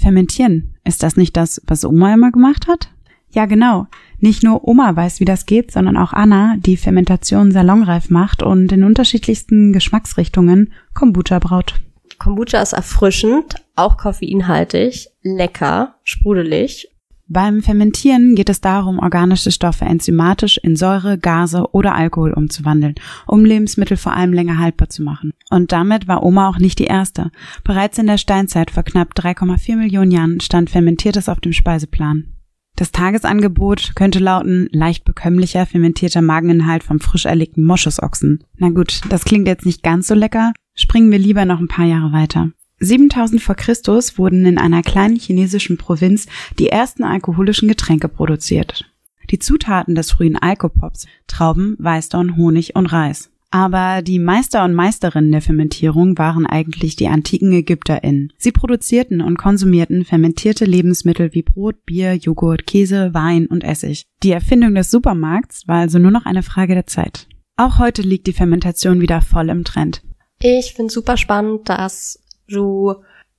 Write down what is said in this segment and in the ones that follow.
Fermentieren, ist das nicht das, was Oma immer gemacht hat? Ja, genau. Nicht nur Oma weiß, wie das geht, sondern auch Anna, die Fermentation salonreif macht und in unterschiedlichsten Geschmacksrichtungen Kombucha braut. Kombucha ist erfrischend, auch koffeinhaltig, lecker, sprudelig. Beim Fermentieren geht es darum, organische Stoffe enzymatisch in Säure, Gase oder Alkohol umzuwandeln, um Lebensmittel vor allem länger haltbar zu machen. Und damit war Oma auch nicht die erste. Bereits in der Steinzeit vor knapp 3,4 Millionen Jahren stand Fermentiertes auf dem Speiseplan. Das Tagesangebot könnte lauten leicht bekömmlicher fermentierter Mageninhalt vom frisch erlegten Moschusochsen. Na gut, das klingt jetzt nicht ganz so lecker. Springen wir lieber noch ein paar Jahre weiter. 7000 vor Christus wurden in einer kleinen chinesischen Provinz die ersten alkoholischen Getränke produziert. Die Zutaten des frühen Alkopops, Trauben, Weißdorn, Honig und Reis. Aber die Meister und Meisterinnen der Fermentierung waren eigentlich die antiken ÄgypterInnen. Sie produzierten und konsumierten fermentierte Lebensmittel wie Brot, Bier, Joghurt, Käse, Wein und Essig. Die Erfindung des Supermarkts war also nur noch eine Frage der Zeit. Auch heute liegt die Fermentation wieder voll im Trend. Ich finde super spannend, dass du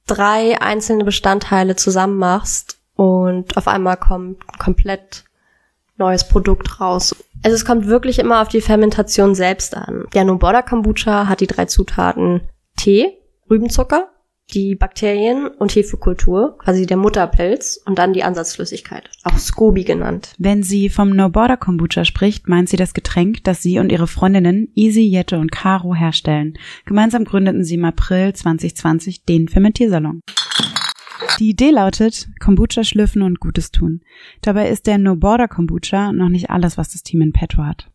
drei einzelne Bestandteile zusammen machst und auf einmal kommt komplett neues Produkt raus. Also es kommt wirklich immer auf die Fermentation selbst an. Der No Border Kombucha hat die drei Zutaten Tee, Rübenzucker, die Bakterien und Hefekultur, quasi der Mutterpilz und dann die Ansatzflüssigkeit, auch Scoby genannt. Wenn sie vom No Border Kombucha spricht, meint sie das Getränk, das sie und ihre Freundinnen Easy, Jette und Caro herstellen. Gemeinsam gründeten sie im April 2020 den Fermentiersalon. Die Idee lautet, Kombucha schlürfen und Gutes tun. Dabei ist der No Border Kombucha noch nicht alles, was das Team in petto hat.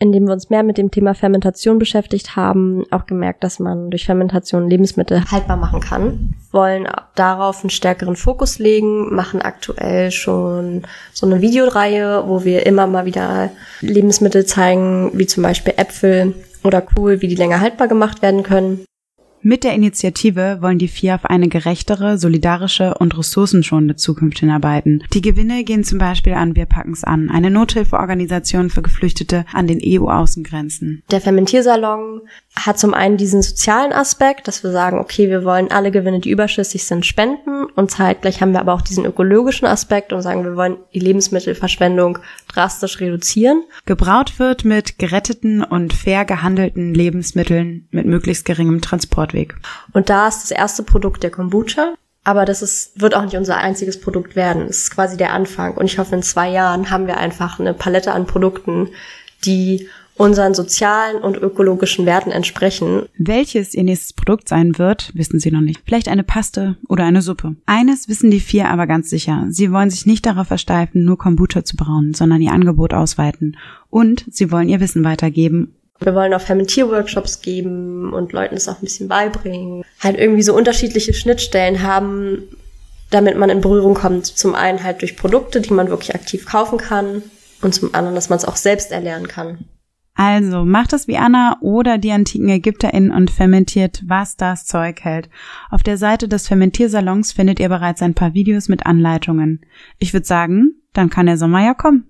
Indem wir uns mehr mit dem Thema Fermentation beschäftigt haben, auch gemerkt, dass man durch Fermentation Lebensmittel haltbar machen kann. Wollen darauf einen stärkeren Fokus legen, machen aktuell schon so eine Videoreihe, wo wir immer mal wieder Lebensmittel zeigen, wie zum Beispiel Äpfel oder Kohl, wie die länger haltbar gemacht werden können. Mit der Initiative wollen die vier auf eine gerechtere, solidarische und ressourcenschonende Zukunft hinarbeiten. Die Gewinne gehen zum Beispiel an Wir packen's an, eine Nothilfeorganisation für Geflüchtete an den EU-Außengrenzen. Der Fermentiersalon hat zum einen diesen sozialen Aspekt, dass wir sagen, okay, wir wollen alle Gewinne, die überschüssig sind, spenden und zeitgleich haben wir aber auch diesen ökologischen Aspekt und sagen, wir wollen die Lebensmittelverschwendung drastisch reduzieren. Gebraut wird mit geretteten und fair gehandelten Lebensmitteln mit möglichst geringem Transportweg. Und da ist das erste Produkt der Kombucha. Aber das ist, wird auch nicht unser einziges Produkt werden. Es ist quasi der Anfang. Und ich hoffe, in zwei Jahren haben wir einfach eine Palette an Produkten, die unseren sozialen und ökologischen Werten entsprechen. Welches ihr nächstes Produkt sein wird, wissen sie noch nicht. Vielleicht eine Paste oder eine Suppe. Eines wissen die vier aber ganz sicher. Sie wollen sich nicht darauf versteifen, nur Kombucha zu brauen, sondern ihr Angebot ausweiten. Und sie wollen ihr Wissen weitergeben wir wollen auch Fermentierworkshops geben und Leuten das auch ein bisschen beibringen. Halt irgendwie so unterschiedliche Schnittstellen haben, damit man in Berührung kommt. Zum einen halt durch Produkte, die man wirklich aktiv kaufen kann und zum anderen, dass man es auch selbst erlernen kann. Also macht es wie Anna oder die antiken ÄgypterInnen und fermentiert, was das Zeug hält. Auf der Seite des Fermentiersalons findet ihr bereits ein paar Videos mit Anleitungen. Ich würde sagen, dann kann der Sommer ja kommen.